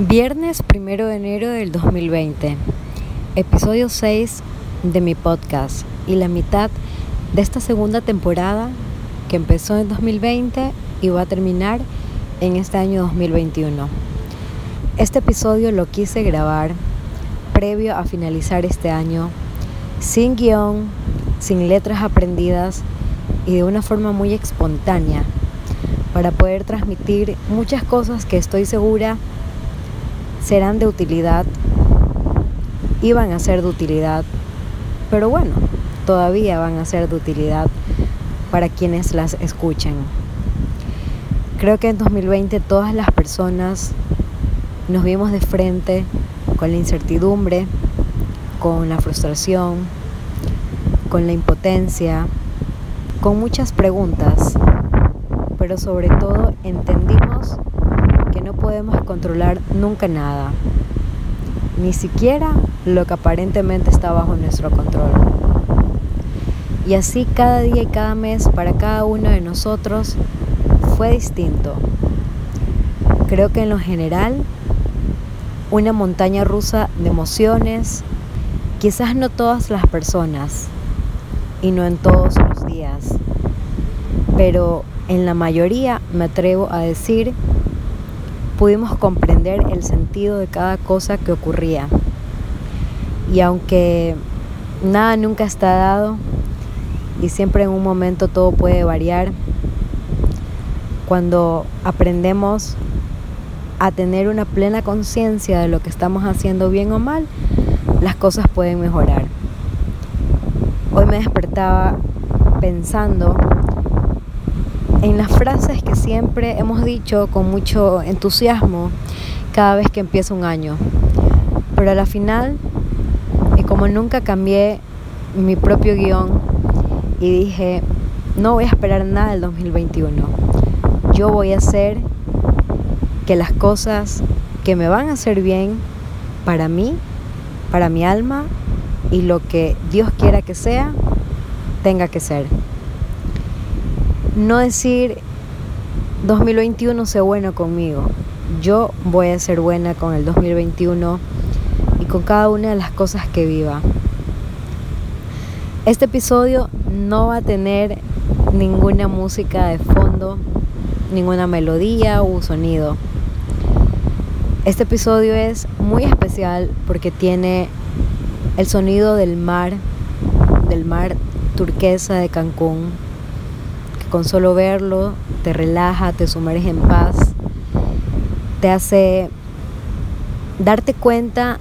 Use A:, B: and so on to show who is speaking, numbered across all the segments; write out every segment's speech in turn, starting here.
A: Viernes primero de enero del 2020, episodio 6 de mi podcast y la mitad de esta segunda temporada que empezó en 2020 y va a terminar en este año 2021. Este episodio lo quise grabar previo a finalizar este año, sin guion, sin letras aprendidas y de una forma muy espontánea, para poder transmitir muchas cosas que estoy segura serán de utilidad, iban a ser de utilidad, pero bueno, todavía van a ser de utilidad para quienes las escuchen. Creo que en 2020 todas las personas nos vimos de frente con la incertidumbre, con la frustración, con la impotencia, con muchas preguntas, pero sobre todo entendimos podemos controlar nunca nada, ni siquiera lo que aparentemente está bajo nuestro control. Y así cada día y cada mes para cada uno de nosotros fue distinto. Creo que en lo general, una montaña rusa de emociones, quizás no todas las personas y no en todos los días, pero en la mayoría me atrevo a decir pudimos comprender el sentido de cada cosa que ocurría. Y aunque nada nunca está dado y siempre en un momento todo puede variar, cuando aprendemos a tener una plena conciencia de lo que estamos haciendo bien o mal, las cosas pueden mejorar. Hoy me despertaba pensando en las frases que siempre hemos dicho con mucho entusiasmo cada vez que empieza un año. Pero a la final, como nunca cambié mi propio guion y dije, no voy a esperar nada del 2021 yo voy a hacer que las cosas que me van a hacer bien para mí, para mi alma y lo que Dios quiera que sea, tenga que ser. No decir 2021 sé bueno conmigo. Yo voy a ser buena con el 2021 y con cada una de las cosas que viva. Este episodio no va a tener ninguna música de fondo ninguna melodía u sonido. Este episodio es muy especial porque tiene el sonido del mar, del mar turquesa de Cancún, con solo verlo te relaja, te sumerge en paz, te hace darte cuenta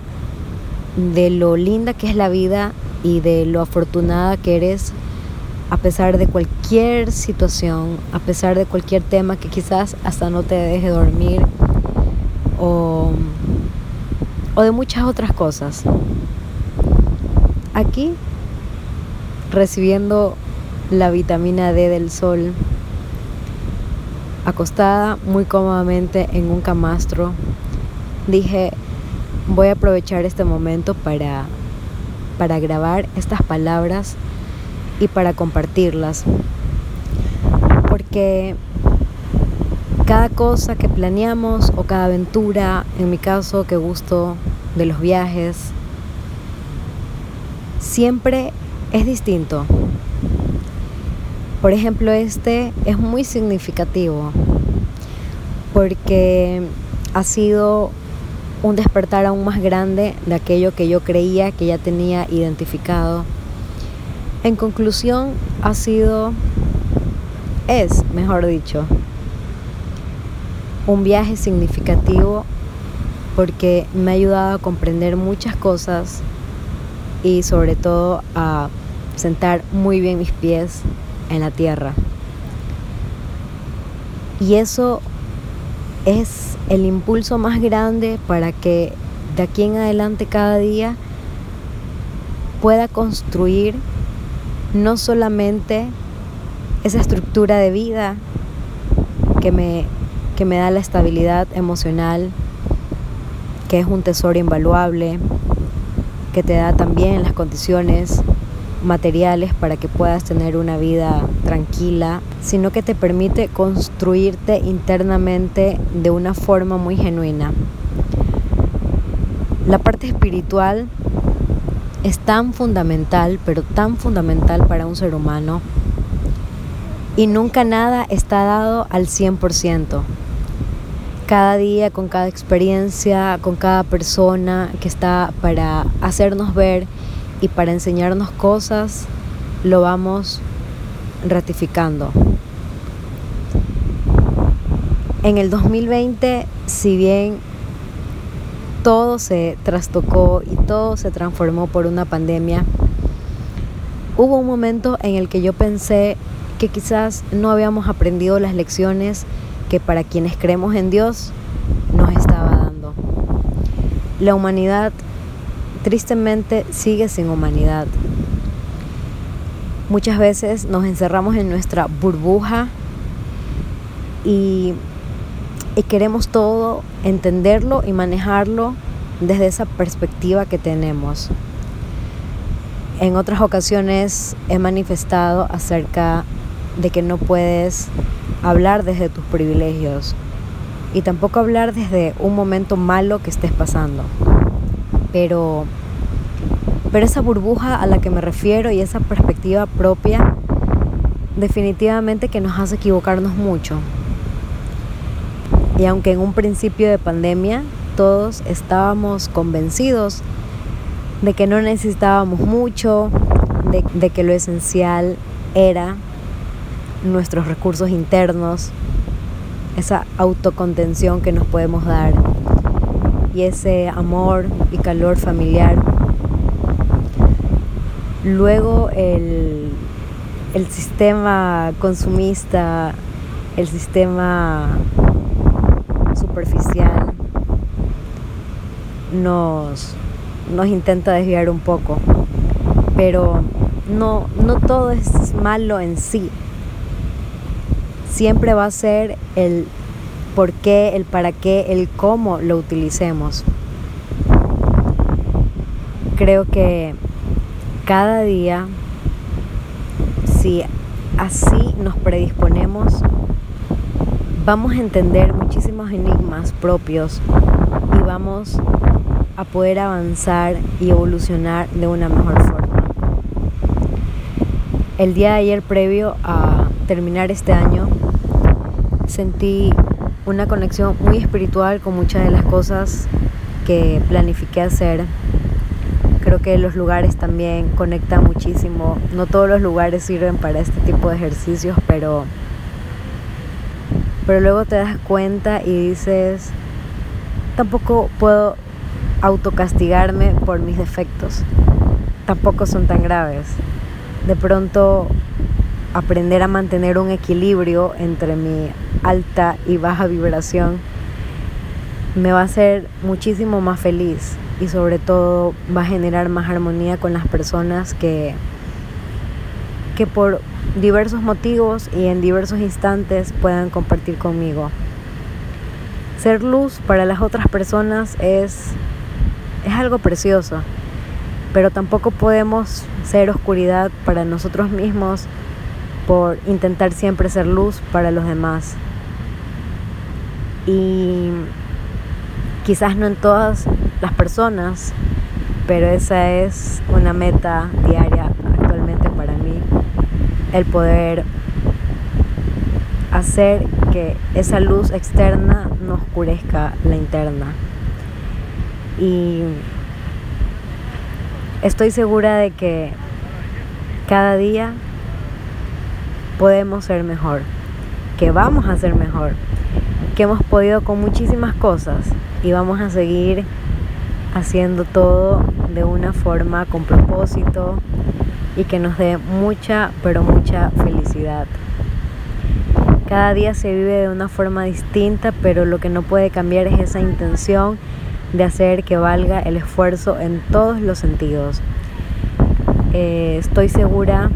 A: de lo linda que es la vida y de lo afortunada que eres a pesar de cualquier situación, a pesar de cualquier tema que quizás hasta no te deje dormir o, o de muchas otras cosas. Aquí, recibiendo la vitamina D del sol, acostada muy cómodamente en un camastro, dije, voy a aprovechar este momento para, para grabar estas palabras y para compartirlas. Porque cada cosa que planeamos o cada aventura, en mi caso que gusto de los viajes, siempre es distinto. Por ejemplo, este es muy significativo porque ha sido un despertar aún más grande de aquello que yo creía que ya tenía identificado. En conclusión, ha sido, es, mejor dicho, un viaje significativo porque me ha ayudado a comprender muchas cosas y sobre todo a sentar muy bien mis pies en la tierra. Y eso es el impulso más grande para que de aquí en adelante cada día pueda construir no solamente esa estructura de vida que me, que me da la estabilidad emocional, que es un tesoro invaluable, que te da también las condiciones materiales para que puedas tener una vida tranquila, sino que te permite construirte internamente de una forma muy genuina. La parte espiritual es tan fundamental, pero tan fundamental para un ser humano. Y nunca nada está dado al 100%. Cada día, con cada experiencia, con cada persona que está para hacernos ver y para enseñarnos cosas, lo vamos ratificando. En el 2020, si bien todo se trastocó y todo se transformó por una pandemia, hubo un momento en el que yo pensé que quizás no habíamos aprendido las lecciones que para quienes creemos en Dios nos estaba dando. La humanidad tristemente sigue sin humanidad. Muchas veces nos encerramos en nuestra burbuja y queremos todo entenderlo y manejarlo desde esa perspectiva que tenemos. En otras ocasiones he manifestado acerca de que no puedes hablar desde tus privilegios y tampoco hablar desde un momento malo que estés pasando. Pero, pero esa burbuja a la que me refiero y esa perspectiva propia definitivamente que nos hace equivocarnos mucho. Y aunque en un principio de pandemia todos estábamos convencidos de que no necesitábamos mucho, de, que lo esencial era nuestros recursos internos, esa autocontención que nos podemos dar ese amor y calor familiar. Luego el, el sistema consumista, el sistema superficial nos, nos intenta desviar un poco. Pero no, no todo es malo en sí. Siempre va a ser el por qué, el para qué, el cómo lo utilicemos. Creo que cada día, si así nos predisponemos, vamos a entender muchísimos enigmas propios y vamos a poder avanzar y evolucionar de una mejor forma. El día de ayer previo a terminar este año sentí una conexión muy espiritual con muchas de las cosas que planifiqué hacer. Creo que los lugares también conectan muchísimo. No todos los lugares sirven para este tipo de ejercicios, pero pero luego te das cuenta y dices, tampoco puedo autocastigarme por mis defectos, tampoco son tan graves. De pronto aprender a mantener un equilibrio entre mi alta y baja vibración me va a hacer muchísimo más feliz y sobre todo va a generar más armonía con las personas que, que por diversos motivos y en diversos instantes puedan compartir conmigo. Ser luz para las otras personas es, es algo precioso, pero tampoco podemos ser oscuridad para nosotros mismos por intentar siempre ser luz para los demás. Y quizás no en todas las personas, pero esa es una meta diaria actualmente para mí el poder hacer que esa luz externa no oscurezca la interna. Y estoy segura de que cada día podemos ser mejor, que vamos a ser mejor, que hemos podido con muchísimas cosas y vamos a seguir haciendo todo de una forma con propósito, y que nos dé mucha, pero mucha felicidad. Cada día se vive de una forma distinta, pero lo que no puede cambiar es esa intención de hacer que valga el esfuerzo en todos los sentidos. Eh, estoy segura,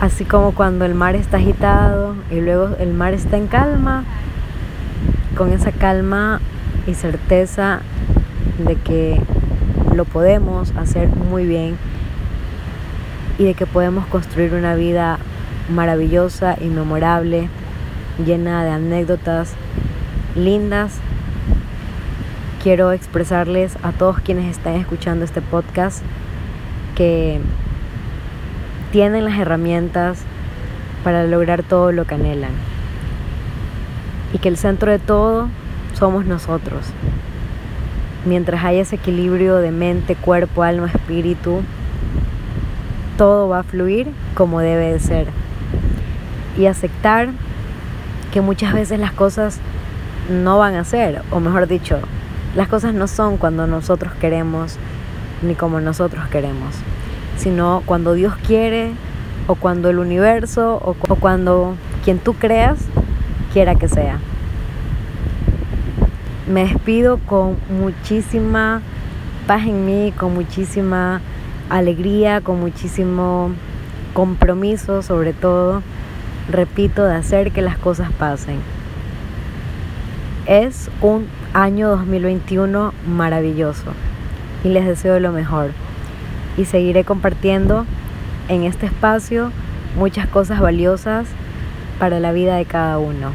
A: así como cuando el mar está agitado y luego el mar está en calma, con esa calma y certeza de que lo podemos hacer muy bien y de que podemos construir una vida maravillosa y memorable, llena de anécdotas lindas. Quiero expresarles a todos quienes están escuchando este podcast que tienen las herramientas para lograr todo lo que anhelan. Y que el centro de todo somos nosotros. Mientras haya ese equilibrio de mente, cuerpo, alma, espíritu, todo va a fluir como debe de ser. Y aceptar que muchas veces las cosas no van a ser, o mejor dicho, las cosas no son cuando nosotros queremos ni como nosotros queremos, sino cuando Dios quiere o cuando el universo o, cuando quien tú creas quiera que sea. Me despido con muchísima paz en mí, con muchísima alegría, con muchísimo compromiso sobre todo, repito, de hacer que las cosas pasen. Es un año 2021 maravilloso y les deseo lo mejor. Y seguiré compartiendo en este espacio muchas cosas valiosas para la vida de cada uno.